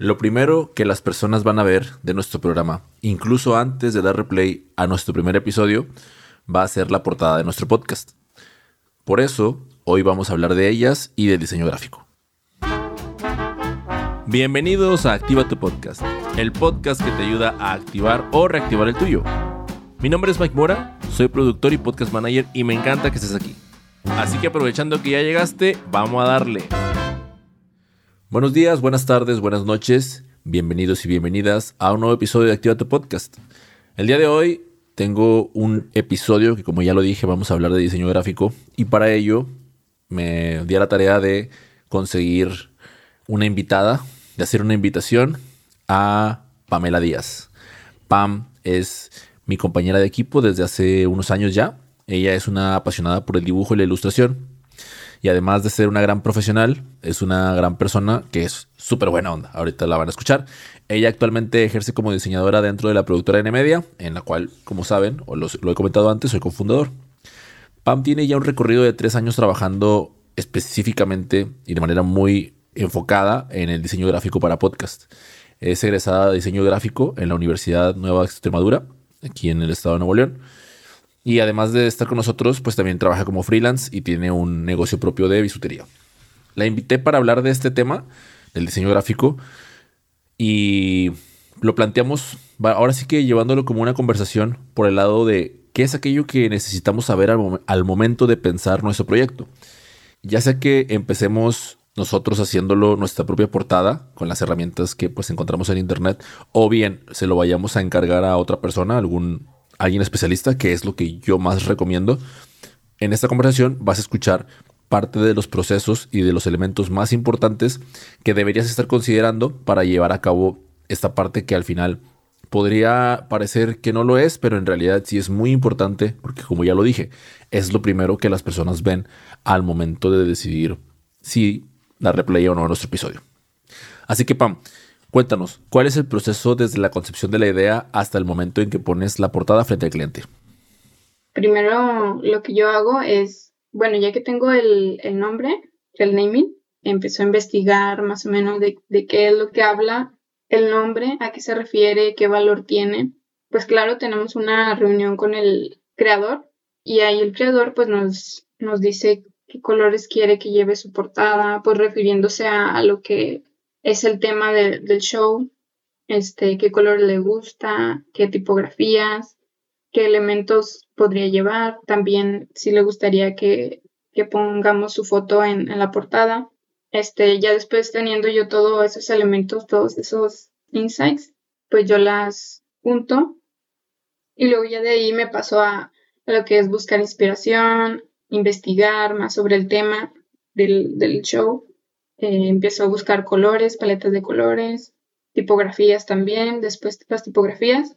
Lo primero que las personas van a ver de nuestro programa, incluso antes de dar replay a nuestro primer episodio, va a ser la portada de nuestro podcast. Por eso, hoy vamos a hablar de ellas y del diseño gráfico. Bienvenidos a Activa tu Podcast, el podcast que te ayuda a activar o reactivar el tuyo. Mi nombre es Mike Mora, soy productor y podcast manager y me encanta que estés aquí. Así que aprovechando que ya llegaste, vamos a darle. Buenos días, buenas tardes, buenas noches, bienvenidos y bienvenidas a un nuevo episodio de Activa tu Podcast. El día de hoy tengo un episodio que como ya lo dije vamos a hablar de diseño gráfico y para ello me di a la tarea de conseguir una invitada, de hacer una invitación a Pamela Díaz. Pam es mi compañera de equipo desde hace unos años ya. Ella es una apasionada por el dibujo y la ilustración y además de ser una gran profesional, es una gran persona que es súper buena onda. Ahorita la van a escuchar. Ella actualmente ejerce como diseñadora dentro de la productora N-Media, en la cual, como saben, o lo he comentado antes, soy cofundador. Pam tiene ya un recorrido de tres años trabajando específicamente y de manera muy enfocada en el diseño gráfico para podcast. Es egresada de diseño gráfico en la Universidad Nueva Extremadura, aquí en el estado de Nuevo León y además de estar con nosotros, pues también trabaja como freelance y tiene un negocio propio de bisutería. La invité para hablar de este tema, del diseño gráfico, y lo planteamos, ahora sí que llevándolo como una conversación por el lado de qué es aquello que necesitamos saber al, momento de pensar nuestro proyecto. Ya sea que empecemos nosotros haciéndolo nuestra propia portada con las herramientas que pues encontramos en internet o bien se lo vayamos a encargar a otra persona, algún alguien especialista, que es lo que yo más recomiendo. En esta conversación vas a escuchar parte de los procesos y de los elementos más importantes que deberías estar considerando para llevar a cabo esta parte que al final podría parecer que no lo es, pero en realidad sí es muy importante porque como ya lo dije, es lo primero que las personas ven al momento de decidir si darle play o no a nuestro episodio. Así que Pam, Cuéntanos, ¿cuál es el proceso desde la concepción de la idea hasta el momento en que pones la portada frente al cliente? Primero, lo que yo hago es, bueno, ya que tengo el, nombre, el naming, empiezo a investigar más o menos de, de qué es lo que habla el nombre, a qué se refiere, qué valor tiene. Pues claro, tenemos una reunión con el creador y ahí el creador pues nos, nos dice qué colores quiere que lleve su portada, pues refiriéndose a lo que es el tema del show, este, qué color le gusta, qué tipografías, qué elementos podría llevar, también si le gustaría que, pongamos su foto en, en, la portada. Este, ya después teniendo yo todos esos elementos, todos esos insights, pues yo las junto. Y luego ya de ahí me paso a, a lo que es buscar inspiración, investigar más sobre el tema del, del show eh, empiezo a buscar colores, paletas de colores, tipografías también, después las tipografías,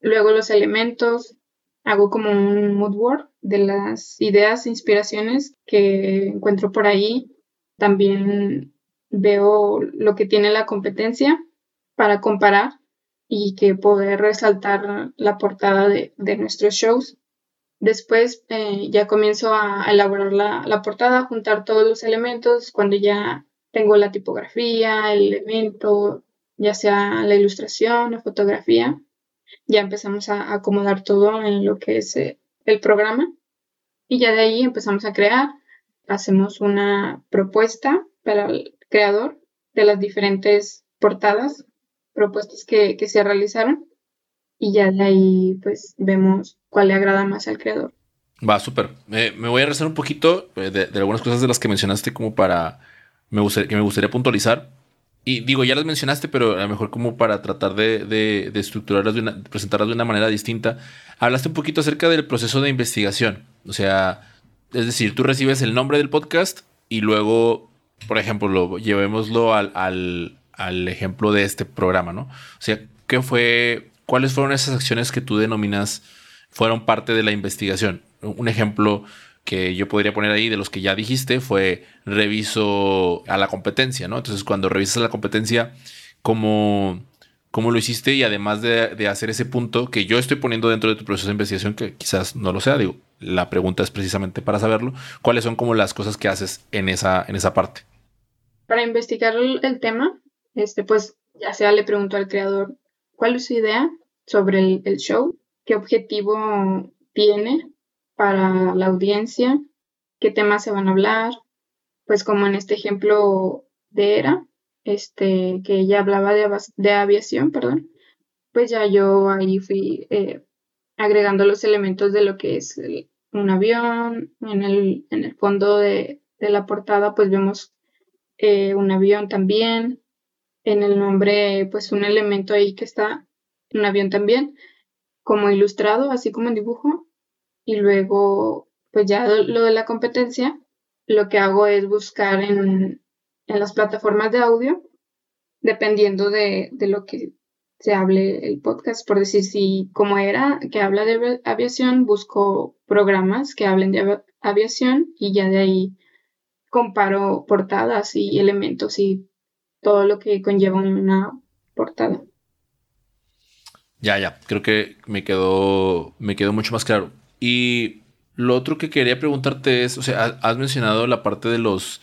luego los elementos, hago como un mood board de las ideas e inspiraciones que encuentro por ahí. También veo lo que tiene la competencia para comparar y que poder resaltar la portada de, nuestros shows. Después eh, ya comienzo a, elaborar la, portada, juntar todos los elementos. Cuando ya tengo la tipografía, el elemento, ya sea la ilustración, la fotografía, ya empezamos a acomodar todo en lo que es eh, el programa. Y ya de ahí empezamos a crear. Hacemos una propuesta para el creador de las diferentes portadas, propuestas que, que se realizaron y ya de ahí pues vemos cuál le agrada más al creador. Va, súper. me voy a rezar un poquito eh, de, algunas cosas de las que mencionaste como para me gustaría, que me gustaría puntualizar. Y digo, ya las mencionaste, pero a lo mejor como para tratar de, estructurarlas, de presentarlas de una manera distinta. Hablaste un poquito acerca del proceso de investigación. O sea, es decir, tú recibes el nombre del podcast y luego, por ejemplo, lo, llevémoslo al, al, al ejemplo de este programa, ¿no? O sea, ¿qué fue ¿cuáles fueron esas acciones que tú denominas fueron parte de la investigación? Un ejemplo que yo podría poner ahí de los que ya dijiste fue reviso a la competencia, ¿no? Entonces, cuando revisas la competencia, ¿cómo, lo hiciste? Y además de, hacer ese punto que yo estoy poniendo dentro de tu proceso de investigación, que quizás no lo sea, digo, la pregunta es precisamente para saberlo, ¿cuáles son como las cosas que haces en esa, en esa parte? Para investigar el tema, este, pues ya sea le pregunto al creador cuál es su idea sobre el show, qué objetivo tiene para la audiencia, qué temas se van a hablar, pues como en este ejemplo de Era, este, que ella hablaba de, de aviación, perdón, pues ya yo ahí fui eh, agregando los elementos de lo que es un avión, en el, en el fondo de, de la portada pues vemos eh, un avión también, en el nombre pues un elemento ahí que está, un avión también, como ilustrado, así como en dibujo, y luego pues ya lo de la competencia, lo que hago es buscar en, en las plataformas de audio, dependiendo de, de lo que se hable el podcast, por decir si como era que habla de aviación, busco programas que hablen de aviación y ya de ahí comparo portadas y elementos y todo lo que conlleva una portada. Ya, ya, creo que me quedó, me quedó mucho más claro. Y lo otro que quería preguntarte es, o sea, has mencionado la parte de los,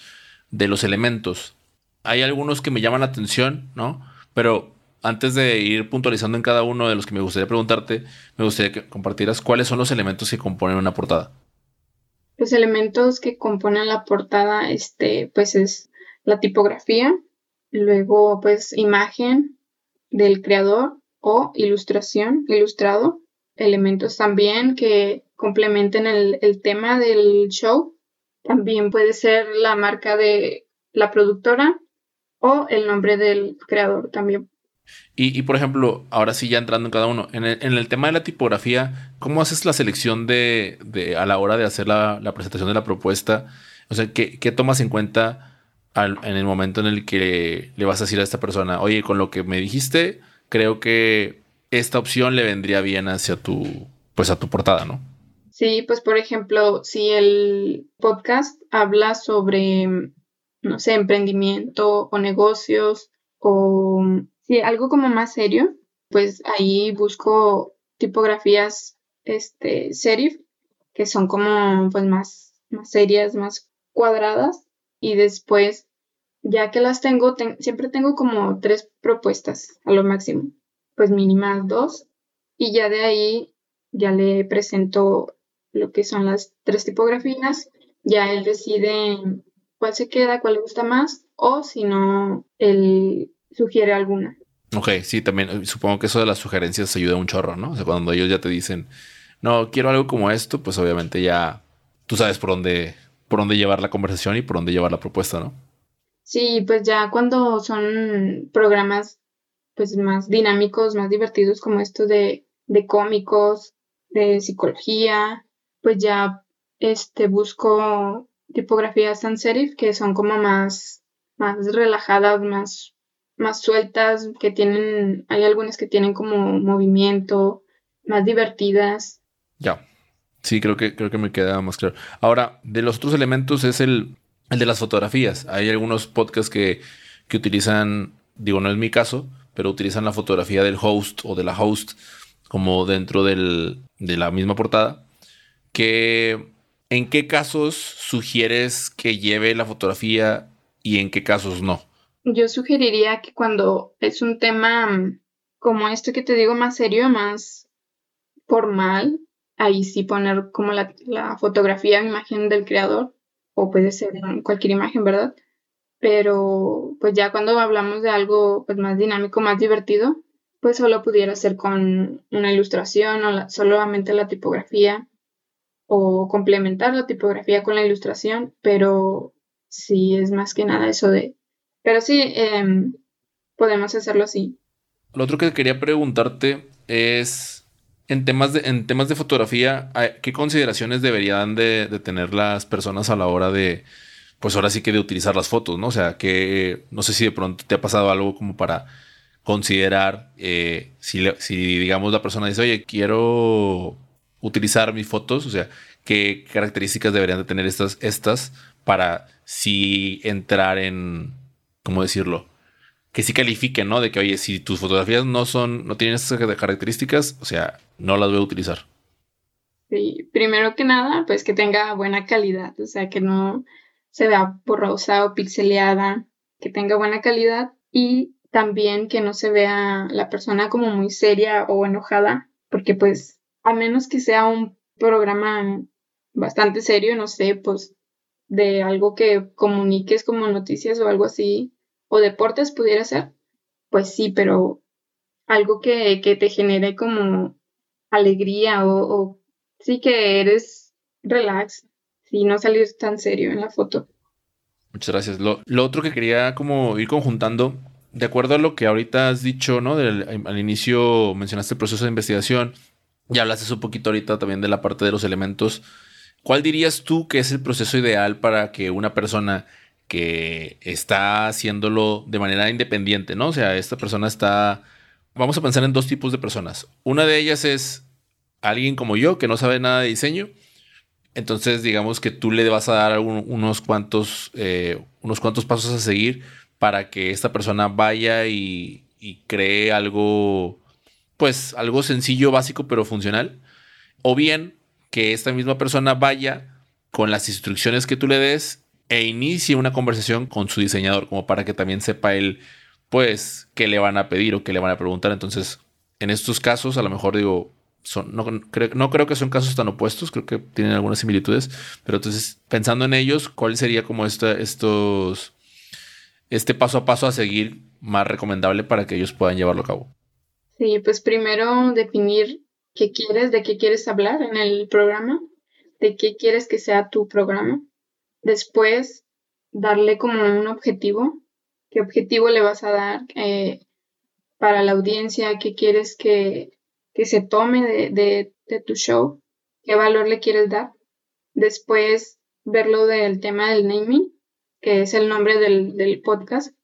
de los elementos. Hay algunos que me llaman la atención, ¿no? Pero antes de ir puntualizando en cada uno de los que me gustaría preguntarte, me gustaría que compartieras cuáles son los elementos que componen una portada. Los elementos que componen la portada, este, pues es la tipografía, luego pues imagen del creador o ilustración, ilustrado, elementos también que complementen el, el tema del show. También puede ser la marca de la productora o el nombre del creador también y, por ejemplo, ahora sí ya entrando en cada uno, en el, tema de la tipografía, ¿cómo haces la selección de, de a la hora de hacer la, presentación de la propuesta? O sea, ¿qué, tomas en cuenta en el momento en el que le vas a decir a esta persona, oye, con lo que me dijiste, creo que esta opción le vendría bien hacia tu, pues a tu portada, ¿no? Sí, pues por ejemplo, si el podcast habla sobre, no sé, emprendimiento o negocios o Sí, algo como más serio, pues ahí busco tipografías este, serif, que son como pues más, más serias, más cuadradas. Y después, ya que las tengo, siempre tengo como tres propuestas a lo máximo, pues mínimas dos. Y ya de ahí ya le presento lo que son las tres tipografías. Ya él decide cuál se queda, cuál le gusta más, o si no, él sugiere alguna. Ok, sí, también eh, supongo que eso de las sugerencias ayuda un chorro, ¿no? O sea, cuando ellos ya te dicen, no, quiero algo como esto, pues obviamente ya tú sabes por dónde, por dónde llevar la conversación y por dónde llevar la propuesta, ¿no? Sí, pues ya cuando son programas pues más dinámicos, más divertidos como esto de, de cómicos, de psicología, pues ya este busco tipografías sans serif que son como más, más relajadas, más más sueltas, que tienen, hay algunas que tienen como movimiento, más divertidas. Ya. Sí, creo que, creo que me queda más claro. Ahora, de los otros elementos es el, el de las fotografías. Hay algunos podcasts que, que utilizan, digo, no es mi caso, pero utilizan la fotografía del host o de la host como dentro del, de la misma portada. Que, ¿En qué casos sugieres que lleve la fotografía y en qué casos no? Yo sugeriría que cuando es un tema mm, como este que te digo más serio, más formal, ahí sí poner como la, fotografía o imagen del creador, o puede ser cualquier imagen, ¿verdad? Pero pues ya cuando hablamos de algo pues más dinámico, más divertido, pues solo pudiera ser con una ilustración o solamente la tipografía o complementar la tipografía con la ilustración, pero sí es más que nada eso de pero sí, em, podemos hacerlo así. Lo otro que quería preguntarte es, en temas de, en temas de fotografía, ¿qué consideraciones deberían de, tener las personas a la hora de, pues ahora sí que de utilizar las fotos, ¿no? O sea, que no sé si de pronto te ha pasado algo como para considerar eh, si, si, digamos, la persona dice, oye, quiero utilizar mis fotos, o sea, qué características deberían de tener estas, estas para si entrar en, ¿cómo decirlo? Que sí califiquen, ¿no? De que, oye, si tus fotografías no son, no tienen esas características, o sea, no las voy a utilizar. Sí, primero que nada, pues que tenga buena calidad, o sea, que no se vea borrosa o pixeleada, que tenga buena calidad y También que no se vea la persona como muy seria o enojada, porque pues a menos que sea un programa bastante serio, no sé, pues de algo que comuniques como noticias o algo así, o deportes pudiera ser, pues sí, pero algo que, que te genere como alegría o, o, sí que eres relax, y no salir tan serio en la foto. Muchas gracias. Lo, lo, otro que quería como ir conjuntando, de acuerdo a lo que ahorita has dicho, ¿no? Del, al inicio mencionaste el proceso de investigación, ya hablaste un poquito ahorita también de la parte de los elementos. ¿Cuál dirías tú que es el proceso ideal para que una persona que está haciéndolo de manera independiente, ¿no? O sea, esta persona está... Vamos a pensar en dos tipos de personas. Una de ellas es alguien como yo que no sabe nada de diseño. Entonces, digamos que tú le vas a dar unos cuantos, eh, unos cuantos pasos a seguir para que esta persona vaya y, y cree algo, pues algo sencillo, básico, pero funcional. O bien que esta misma persona vaya con las instrucciones que tú le des e inicie una conversación con su diseñador, como para que también sepa él, pues, qué le van a pedir o qué le van a preguntar. Entonces, en estos casos, a lo mejor digo, son, no, creo, no creo que son casos tan opuestos, creo que tienen algunas similitudes, pero entonces, pensando en ellos, ¿cuál sería como esta, estos, este paso a paso a seguir más recomendable para que ellos puedan llevarlo a cabo? Sí, pues primero definir qué quieres, de qué quieres hablar en el programa, de qué quieres que sea tu programa. Después, darle como un objetivo. ¿Qué objetivo le vas a dar eh, para la audiencia? ¿Qué quieres que, se tome de, tu show? ¿Qué valor le quieres dar? Después, verlo del tema del naming, que es el nombre del, del podcast.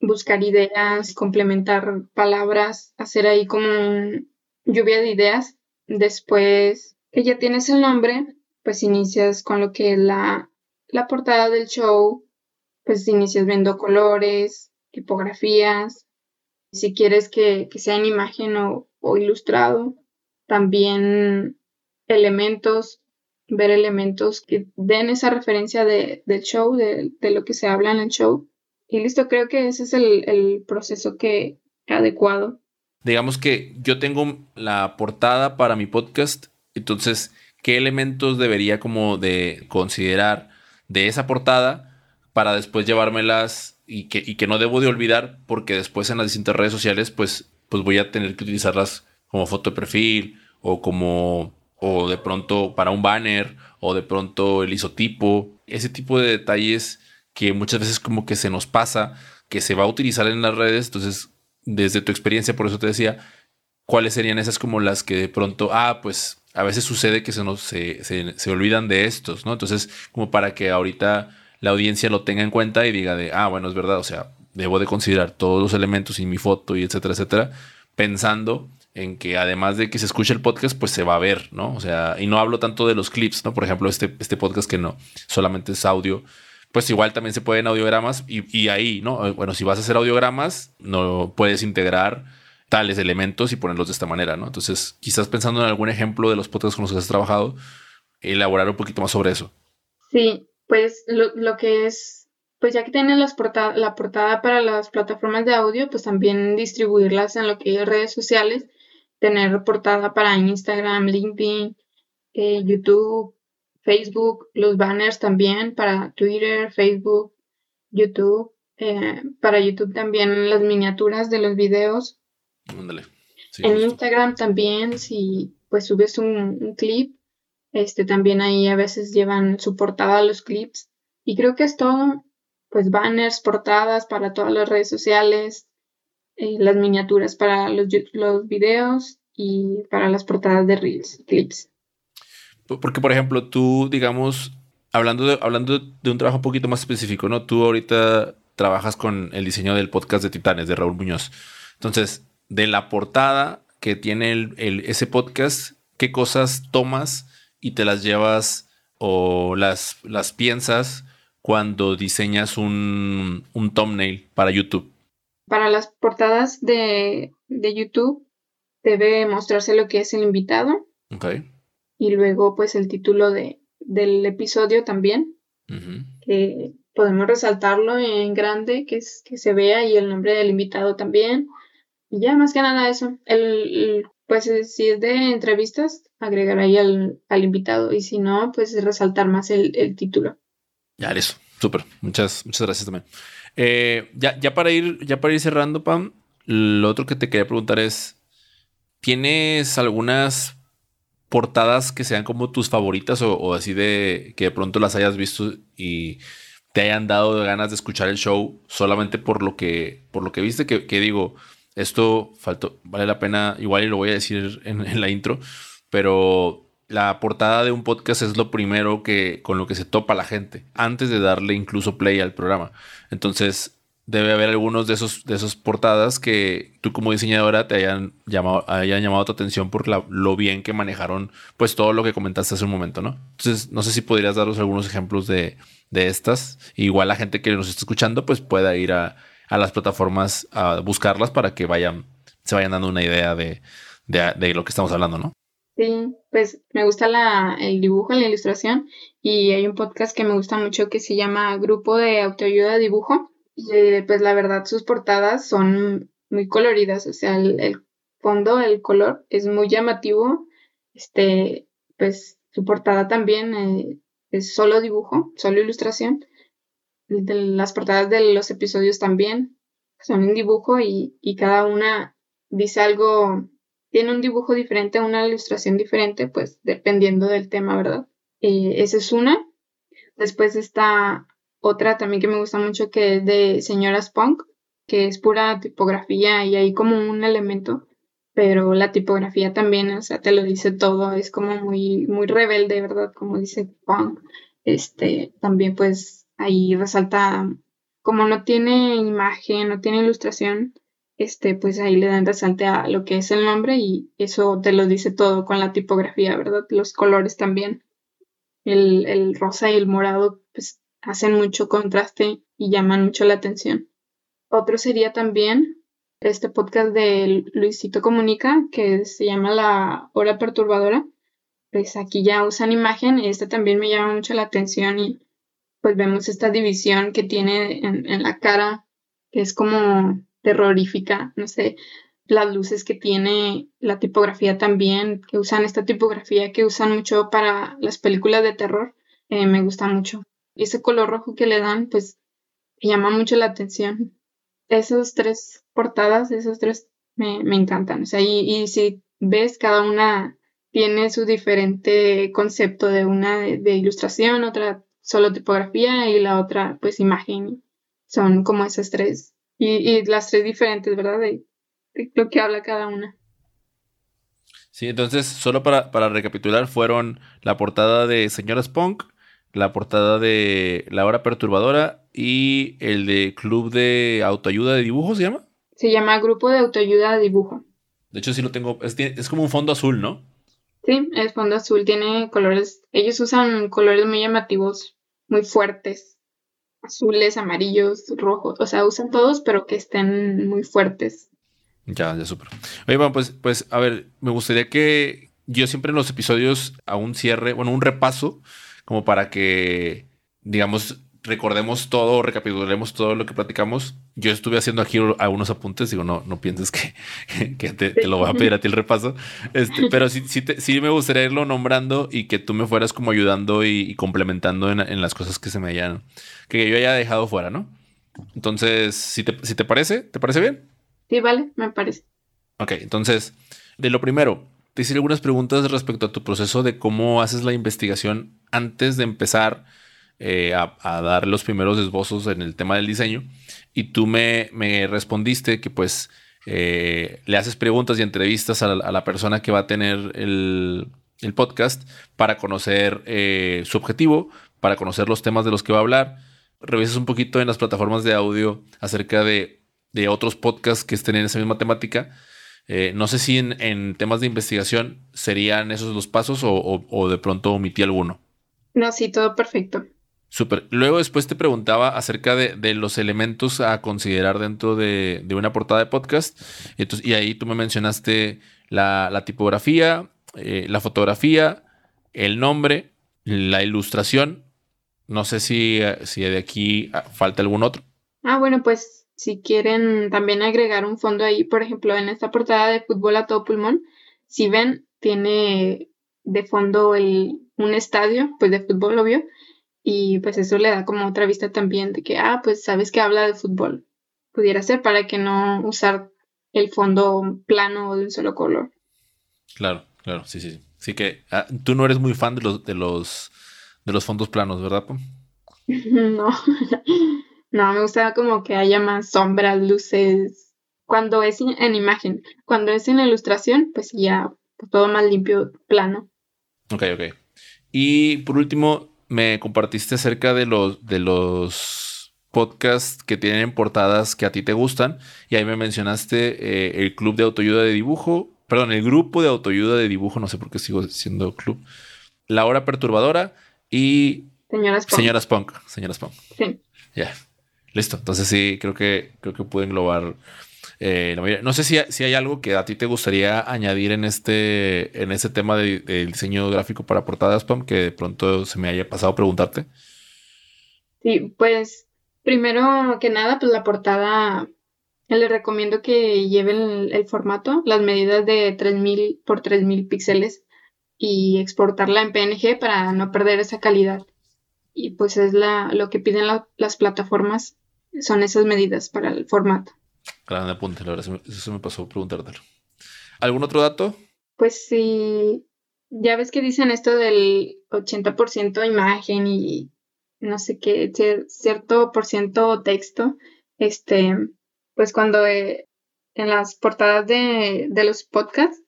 Buscar ideas, complementar palabras, hacer ahí como un lluvia de ideas. Después que ya tienes el nombre, pues inicias con lo que es la la portada del show, pues inicias viendo colores, tipografías, si quieres que, sea en imagen o, ilustrado, también elementos, ver elementos que den esa referencia del show, de, lo que se habla en el show. Y listo, creo que ese es el, el proceso que adecuado. Digamos que yo tengo la portada para mi podcast, entonces, ¿qué elementos debería como de considerar de esa portada para después llevármelas y que, y que no debo de olvidar porque después en las distintas redes sociales pues, pues voy a tener que utilizarlas como foto de perfil o como o de pronto para un banner o de pronto el isotipo, ese tipo de detalles que muchas veces como que se nos pasa, que se va a utilizar en las redes, entonces desde tu experiencia, por eso te decía, cuáles serían esas como las que de pronto, ah, pues a veces sucede que se, nos, se, se, olvidan de estos, ¿no? Entonces, como para que ahorita la audiencia lo tenga en cuenta y diga de, ah, bueno, es verdad, o sea, debo de considerar todos los elementos y mi foto y etcétera, etcétera, pensando en que además de que se escuche el podcast, pues se va a ver, ¿no? O sea, y no hablo tanto de los clips, ¿no? Por ejemplo, este, este podcast que no, solamente es audio, pues igual también se pueden audiogramas y, y ahí, ¿no? Bueno, si vas a hacer audiogramas, no puedes integrar tales elementos y ponerlos de esta manera, ¿no? Entonces, quizás pensando en algún ejemplo de los podcasts con los que has trabajado, elaborar un poquito más sobre eso. Sí, pues lo, que es, pues ya que tienen las la portada para las plataformas de audio, pues también distribuirlas en lo que es redes sociales, tener portada para Instagram, LinkedIn, eh, YouTube, Facebook, los banners también para Twitter, Facebook, YouTube. Eh, para YouTube también las miniaturas de los videos en Instagram también, si pues subes un, clip, este también ahí a veces llevan su portada los clips. Y creo que es todo, pues banners, portadas para todas las redes sociales, eh, las miniaturas para los, los videos y para las portadas de reels, clips. Porque, por ejemplo, tú, digamos, hablando de, hablando de un trabajo un poquito más específico, ¿no? Tú ahorita trabajas con el diseño del podcast de Titanes, de Raúl Muñoz. Entonces, de la portada que tiene el, ese podcast, qué cosas tomas y te las llevas o las, las piensas cuando diseñas un, un thumbnail para YouTube? Para las portadas de, YouTube debe mostrarse lo que es el invitado. Y luego pues el título de, del episodio también. que, podemos resaltarlo en grande, que, es, que se vea y el nombre del invitado también. Y ya, más que nada eso. El, pues si es de entrevistas, agregar ahí al, invitado. Y si no, pues resaltar más el, título. Ya, eso. Súper. Muchas, muchas gracias también. Eh, ya, ya, para ir, ya para ir cerrando, Pam, lo otro que te quería preguntar es: ¿tienes algunas portadas que sean como tus favoritas o, así de que de pronto las hayas visto y te hayan dado ganas de escuchar el show solamente por lo que, por lo que viste? Que, digo, esto faltó, vale la pena, igual y lo voy a decir en, la intro, pero la portada de un podcast es lo primero que con lo que se topa la gente antes de darle incluso play al programa. Entonces, debe haber algunos de esos de esas portadas que tú como diseñadora te hayan llamado hayan llamado tu atención por lo bien que manejaron pues todo lo que comentaste hace un momento, ¿no? Entonces, no sé si podrías darnos algunos ejemplos de, de estas. Igual la gente que nos está escuchando pues pueda ir a, a las plataformas a buscarlas para que vayan se vayan dando una idea de, de, lo que estamos hablando, ¿no? Sí, pues me gusta la, el dibujo, la ilustración y hay un podcast que me gusta mucho que se llama Grupo de Autoayuda Dibujo y eh, pues la verdad sus portadas son muy coloridas, o sea, el, fondo, el color es muy llamativo. Este, pues su portada también eh, es solo dibujo, solo ilustración. Las portadas de los episodios también son en dibujo y, cada una dice algo, tiene un dibujo diferente, una ilustración diferente, pues dependiendo del tema, ¿verdad? Eh, esa es una. Después está otra también que me gusta mucho que es de Señoras Punk, que es pura tipografía y hay como un elemento, pero la tipografía también, o sea, te lo dice todo, es como muy, muy rebelde, ¿verdad? Como dice Punk. Este, también pues ahí resalta, como no tiene imagen, no tiene ilustración, este, pues ahí le dan resalte a lo que es el nombre y eso te lo dice todo con la tipografía, ¿verdad? Los colores también. El, el rosa y el morado, pues hacen mucho contraste y llaman mucho la atención. Otro sería también este podcast de Luisito Comunica, que se llama La Hora Perturbadora. Pues aquí ya usan imagen este también me llama mucho la atención y pues vemos esta división que tiene en, la cara, que es como terrorífica, no sé, las luces que tiene, la tipografía también, que usan esta tipografía que usan mucho para las películas de terror, eh, me gusta mucho ese color rojo que le dan, pues llama mucho la atención. Esos tres portadas, esos tres me, encantan. O sea, y, si ves, cada una tiene su diferente concepto de una de, ilustración, otra solo tipografía y la otra pues imagen. Son como esas tres. Y, las tres diferentes, ¿verdad? De, lo que habla cada una. Sí, entonces, solo para, para recapitular, fueron la portada de Señoras Punk, la portada de La Hora Perturbadora y el de Club de Autoayuda de Dibujo, ¿se llama? Se llama Grupo de Autoayuda de Dibujo. De hecho, sí lo tengo. Es, es como un fondo azul, ¿no? Sí, es fondo azul. Tiene colores. Ellos usan colores muy llamativos, muy fuertes. Azules, amarillos, rojos. O sea, usan todos, pero que estén muy fuertes. Ya, ya, súper. Oye, bueno, pues, pues, a ver, me gustaría que yo siempre en los episodios a un cierre, bueno, un repaso como para que, digamos, recordemos todo, recapitulemos todo lo que platicamos. Yo estuve haciendo aquí algunos apuntes, digo, no, no pienses que, que te, lo voy a pedir a ti el repaso, este, pero sí, sí, sí, me gustaría irlo nombrando y que tú me fueras como ayudando y, complementando en, las cosas que se me hayan, que yo haya dejado fuera, ¿no? Entonces, si te, si te parece, ¿te parece bien? Sí, vale, me parece. Ok, entonces, de lo primero, te hice algunas preguntas respecto a tu proceso de cómo haces la investigación antes de empezar eh, a, dar los primeros esbozos en el tema del diseño. Y tú me, respondiste que pues eh, le haces preguntas y entrevistas a la, persona que va a tener el, podcast para conocer eh, su objetivo, para conocer los temas de los que va a hablar. Revisas un poquito en las plataformas de audio acerca de, otros podcasts que estén en esa misma temática eh, no sé si en, temas de investigación serían esos los pasos o, de pronto omití alguno. No, sí, todo perfecto. Luego después te preguntaba acerca de, los elementos a considerar dentro de, una portada de podcast. Y ahí tú me mencionaste la, tipografía, eh, la fotografía, el nombre, la ilustración No sé si, si de aquí ah, falta algún otro. Ah, bueno, pues si quieren también agregar un fondo ahí, por ejemplo, en esta portada de fútbol a todo pulmón, si ven, tiene de fondo el, un estadio, pues de fútbol, obvio, y pues eso le da como otra vista también de que, ah, pues sabes que habla de fútbol. Pudiera ser para que no usar el fondo plano de un solo color. Claro, claro, sí, sí. Sí que ah, tú no eres muy fan de los, de los, de los fondos planos, ¿verdad, No, no, me gusta como que haya más sombras, luces. Cuando es en imagen, cuando es en ilustración, pues ya todo más limpio, plano. Ok, ok. Y por último, me compartiste acerca de los, de los podcasts que tienen portadas que a ti te gustan. Y ahí me mencionaste eh, el club de autoayuda de dibujo. Perdón, el grupo de autoayuda de dibujo, no sé por qué sigo siendo club. La hora perturbadora y. Señora Spunk. Señora Spunk. Señora Spunk. Sí. Ya. Listo. Entonces sí, creo que, creo que puede englobar eh, no sé si, si, hay algo que a ti te gustaría añadir en este, en tema del diseño gráfico para portadas, Pam, que de pronto se me haya pasado preguntarte. Sí, pues primero que nada, pues la portada le recomiendo que lleven el, formato, las medidas de 3000 por 3000 píxeles y exportarla en PNG para no perder esa calidad. Y pues es la, lo que piden las plataformas, son esas medidas para el formato. Gran apunte, la verdad, eso me pasó preguntártelo. ¿Algún otro dato? Pues sí, ya ves que dicen esto del 80% imagen y no sé qué, cierto por ciento texto. Este, pues cuando eh, en las portadas de, de, los podcasts,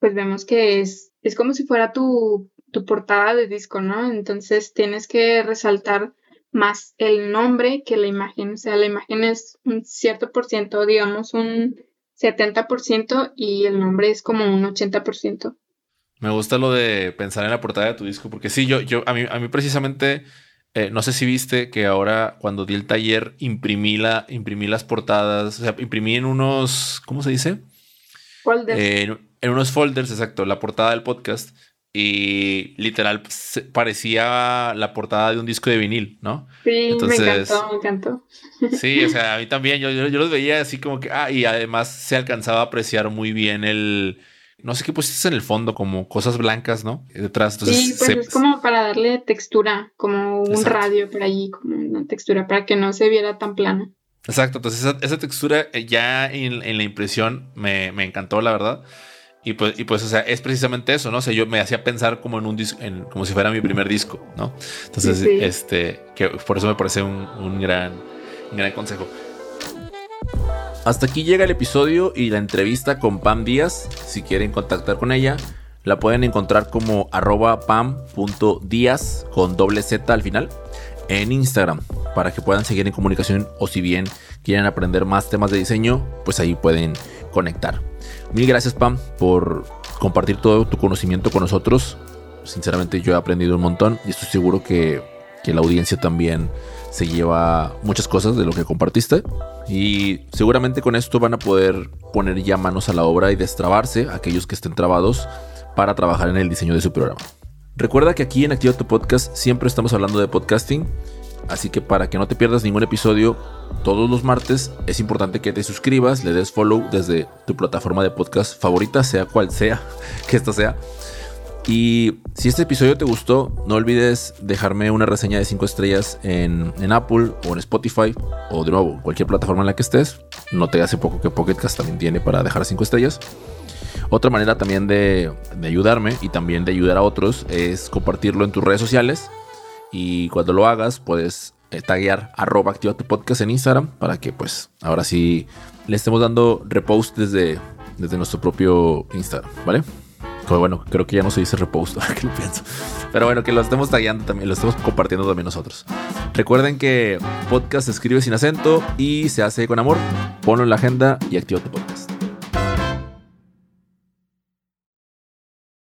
pues vemos que es, es como si fuera tu, tu portada de disco, ¿no? Entonces tienes que resaltar más el nombre que la imagen. O sea, la imagen es un cierto por ciento, digamos un 70% y el nombre es como un 80%. Me gusta lo de pensar en la portada de tu disco, porque sí, yo, yo, a mí, a mí precisamente, eh, no sé si viste que ahora cuando di el taller imprimí, la, imprimí las portadas, o sea, imprimí en unos, ¿cómo se dice? Folders. en unos folders, exacto, la portada del podcast y literal parecía la portada de un disco de vinil, ¿no? Sí, me encantó, me encantó. Sí, o sea, a mí también, yo, yo, los veía así como que, ah, y además se alcanzaba a apreciar muy bien el, no sé qué pusiste en el fondo, como cosas blancas, ¿no? Detrás. sí, pues es como para darle textura, como un radio por allí, como una textura, para que no se viera tan plano. Exacto, entonces esa, textura eh, ya en, en, la impresión me, me encantó, la verdad. Y pues, y pues, o sea, es precisamente eso, ¿no? O sea, yo me hacía pensar como en un disco, como si fuera mi primer disco, ¿no? Entonces, este, que por eso me parece un, gran, gran consejo. Hasta aquí llega el episodio y la entrevista con Pam Díaz. Si quieren contactar con ella, la pueden encontrar como arroba pam.díaz con doble Z al final en Instagram para que puedan seguir en comunicación o si bien quieren aprender más temas de diseño, pues ahí pueden conectar. Mil gracias, Pam, por compartir todo tu conocimiento con nosotros. Sinceramente, yo he aprendido un montón y estoy seguro que, la audiencia también se lleva muchas cosas de lo que compartiste. Y seguramente con esto van a poder poner ya manos a la obra y destrabarse aquellos que estén trabados para trabajar en el diseño de su programa. Recuerda que aquí en Activa tu Podcast siempre estamos hablando de podcasting Así que para que no te pierdas ningún episodio todos los martes, es importante que te suscribas, le des follow desde tu plataforma de podcast favorita, sea cual sea que esta sea. Y si este episodio te gustó, no olvides dejarme una reseña de 5 estrellas en, Apple o en Spotify o de nuevo, cualquier plataforma en la que estés. No te hace poco que Pocketcast también tiene para dejar 5 estrellas. Otra manera también de, ayudarme y también de ayudar a otros es compartirlo en tus redes sociales y cuando lo hagas, puedes eh, taguear arroba activa podcast en Instagram para que pues ahora sí le estemos dando repost desde, desde nuestro propio Instagram, ¿vale? Como bueno, creo que ya no se dice repost, que lo pienso. Pero bueno, que lo estemos tagueando también, lo estemos compartiendo también nosotros. Recuerden que podcast se escribe sin acento y se hace con amor. Ponlo en la agenda y activa tu podcast.